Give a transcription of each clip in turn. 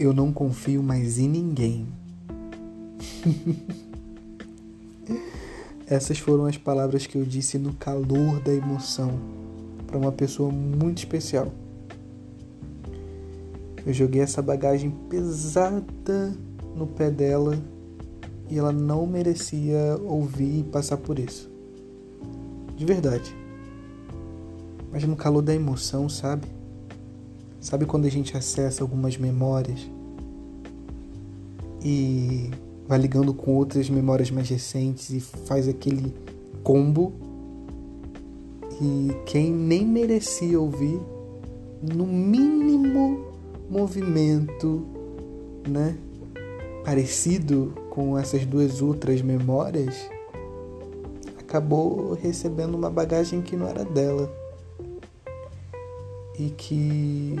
Eu não confio mais em ninguém. Essas foram as palavras que eu disse no calor da emoção para uma pessoa muito especial. Eu joguei essa bagagem pesada no pé dela e ela não merecia ouvir e passar por isso. De verdade. Mas no calor da emoção, sabe? Sabe quando a gente acessa algumas memórias e vai ligando com outras memórias mais recentes e faz aquele combo? E quem nem merecia ouvir, no mínimo movimento, né, parecido com essas duas outras memórias, acabou recebendo uma bagagem que não era dela e que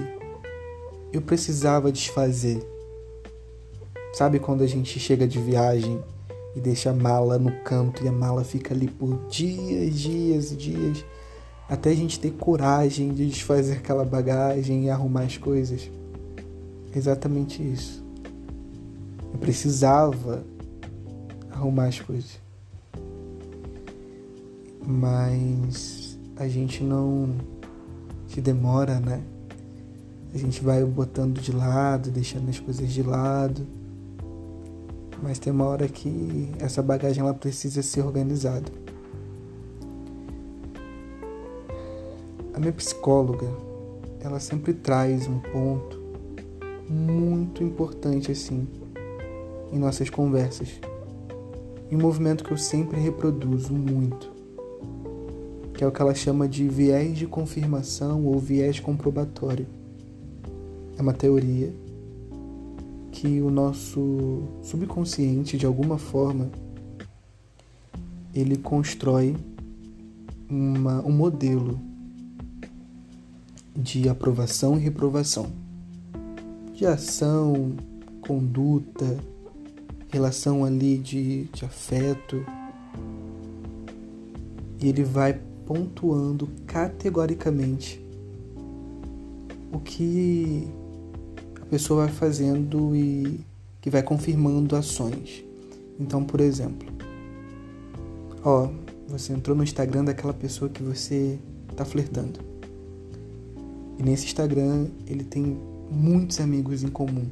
eu precisava desfazer. Sabe quando a gente chega de viagem e deixa a mala no canto e a mala fica ali por dias, dias e dias, até a gente ter coragem de desfazer aquela bagagem e arrumar as coisas? Exatamente isso. Eu precisava arrumar as coisas. Mas a gente não que demora, né? A gente vai botando de lado, deixando as coisas de lado. Mas tem uma hora que essa bagagem ela precisa ser organizada. A minha psicóloga, ela sempre traz um ponto muito importante assim em nossas conversas. E um movimento que eu sempre reproduzo muito que é o que ela chama de viés de confirmação ou viés comprobatório. É uma teoria que o nosso subconsciente, de alguma forma, ele constrói uma, um modelo de aprovação e reprovação, de ação, conduta, relação ali de, de afeto. E ele vai pontuando categoricamente o que a pessoa vai fazendo e que vai confirmando ações. Então, por exemplo, ó, você entrou no Instagram daquela pessoa que você está flertando. E nesse Instagram ele tem muitos amigos em comum.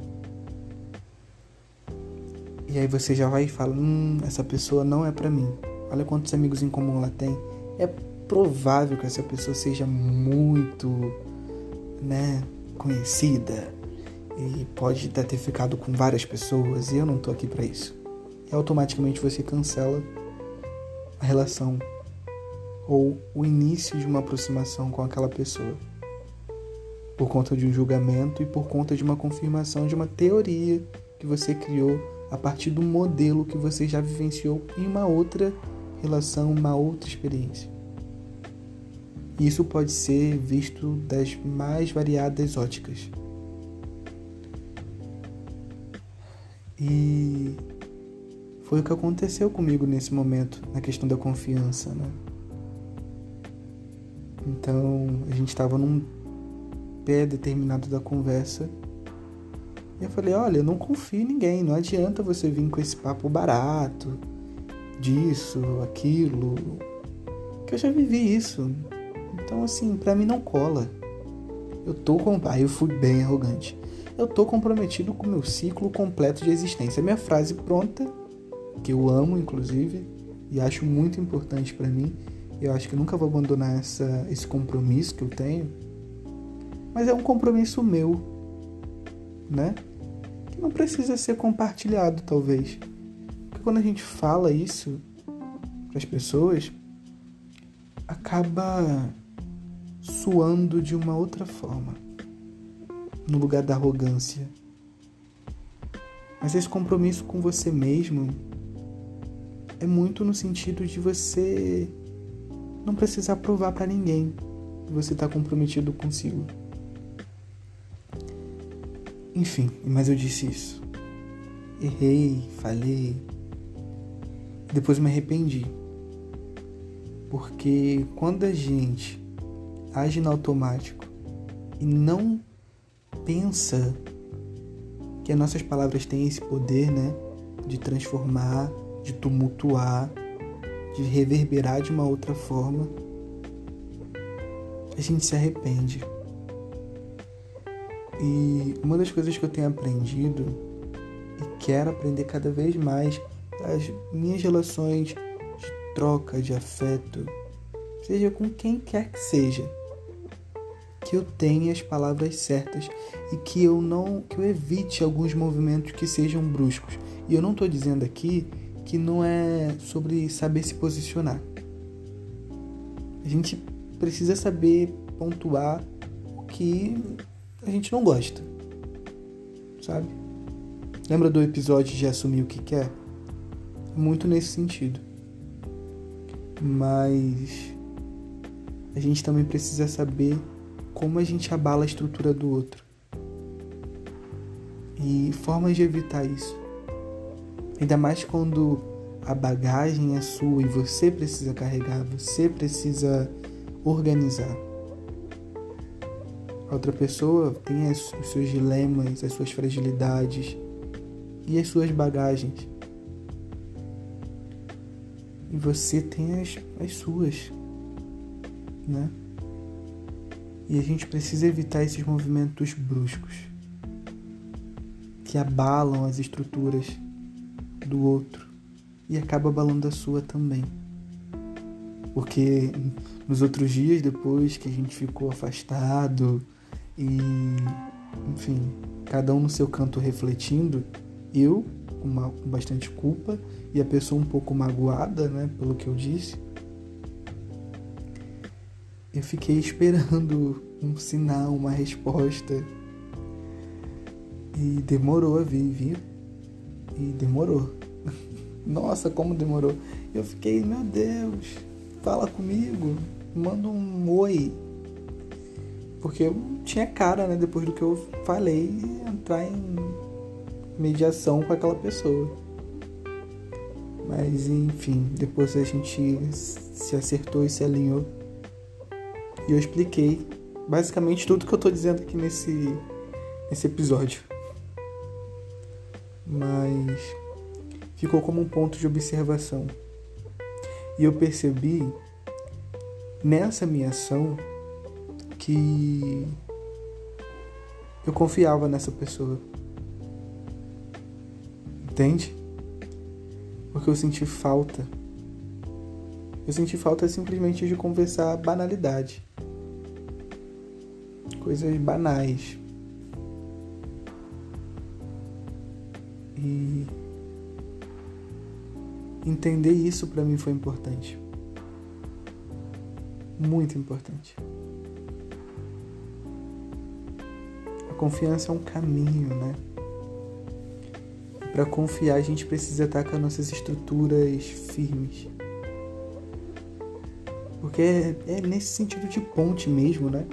E aí você já vai e fala: "Hum, essa pessoa não é para mim. Olha quantos amigos em comum ela tem. É provável que essa pessoa seja muito, né, conhecida e pode até ter ficado com várias pessoas e eu não tô aqui para isso. E automaticamente você cancela a relação ou o início de uma aproximação com aquela pessoa por conta de um julgamento e por conta de uma confirmação de uma teoria que você criou a partir do modelo que você já vivenciou em uma outra relação, uma outra experiência. Isso pode ser visto das mais variadas óticas. E foi o que aconteceu comigo nesse momento, na questão da confiança, né? Então, a gente estava num pé determinado da conversa. E eu falei: "Olha, eu não confio em ninguém, não adianta você vir com esse papo barato disso, aquilo, que eu já vivi isso. Então, assim, para mim não cola. Eu tô com. Aí eu fui bem arrogante. Eu tô comprometido com o meu ciclo completo de existência. Minha frase pronta, que eu amo, inclusive, e acho muito importante para mim. Eu acho que nunca vou abandonar essa, esse compromisso que eu tenho. Mas é um compromisso meu, né? Que não precisa ser compartilhado, talvez. Porque quando a gente fala isso para as pessoas, acaba suando de uma outra forma, no lugar da arrogância. Mas esse compromisso com você mesmo é muito no sentido de você não precisar provar para ninguém que você está comprometido consigo. Enfim, mas eu disse isso. Errei, falei. Depois me arrependi. Porque quando a gente age no automático e não pensa que as nossas palavras têm esse poder, né? De transformar, de tumultuar, de reverberar de uma outra forma, a gente se arrepende. E uma das coisas que eu tenho aprendido e quero aprender cada vez mais as minhas relações de troca, de afeto, seja com quem quer que seja, que eu tenha as palavras certas e que eu não que eu evite alguns movimentos que sejam bruscos. E eu não estou dizendo aqui que não é sobre saber se posicionar. A gente precisa saber pontuar o que a gente não gosta. Sabe? Lembra do episódio de assumir o que quer? Muito nesse sentido. Mas a gente também precisa saber como a gente abala a estrutura do outro. E formas de evitar isso. Ainda mais quando a bagagem é sua e você precisa carregar, você precisa organizar. A outra pessoa tem os seus dilemas, as suas fragilidades e as suas bagagens. E você tem as, as suas, né? E a gente precisa evitar esses movimentos bruscos que abalam as estruturas do outro e acaba abalando a sua também. Porque nos outros dias, depois que a gente ficou afastado e, enfim, cada um no seu canto refletindo, eu com, uma, com bastante culpa e a pessoa um pouco magoada, né, pelo que eu disse, eu fiquei esperando um sinal, uma resposta. E demorou a vir, viu? E demorou. Nossa, como demorou. Eu fiquei, meu Deus, fala comigo, manda um oi. Porque eu tinha cara, né, depois do que eu falei, entrar em mediação com aquela pessoa. Mas enfim, depois a gente se acertou e se alinhou. E eu expliquei basicamente tudo que eu tô dizendo aqui nesse, nesse episódio. Mas ficou como um ponto de observação. E eu percebi nessa minha ação que eu confiava nessa pessoa. Entende? Porque eu senti falta. Eu senti falta simplesmente de conversar banalidade. Coisas banais. E entender isso para mim foi importante. Muito importante. A confiança é um caminho, né? Para confiar, a gente precisa estar com as nossas estruturas firmes. Porque é, é nesse sentido de ponte mesmo, né?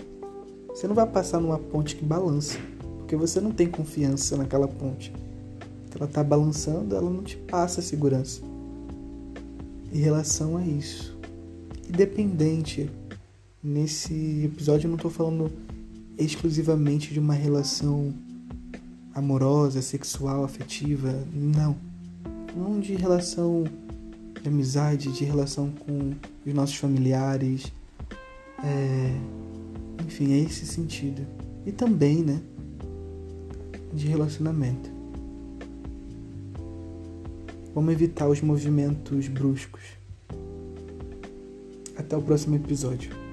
Você não vai passar numa ponte que balança, porque você não tem confiança naquela ponte. Ela tá balançando, ela não te passa segurança em relação a isso. Independente, nesse episódio eu não estou falando exclusivamente de uma relação amorosa, sexual, afetiva, não. Não de relação de amizade, de relação com os nossos familiares. É... Enfim, é esse sentido. E também, né? De relacionamento. Vamos evitar os movimentos bruscos. Até o próximo episódio.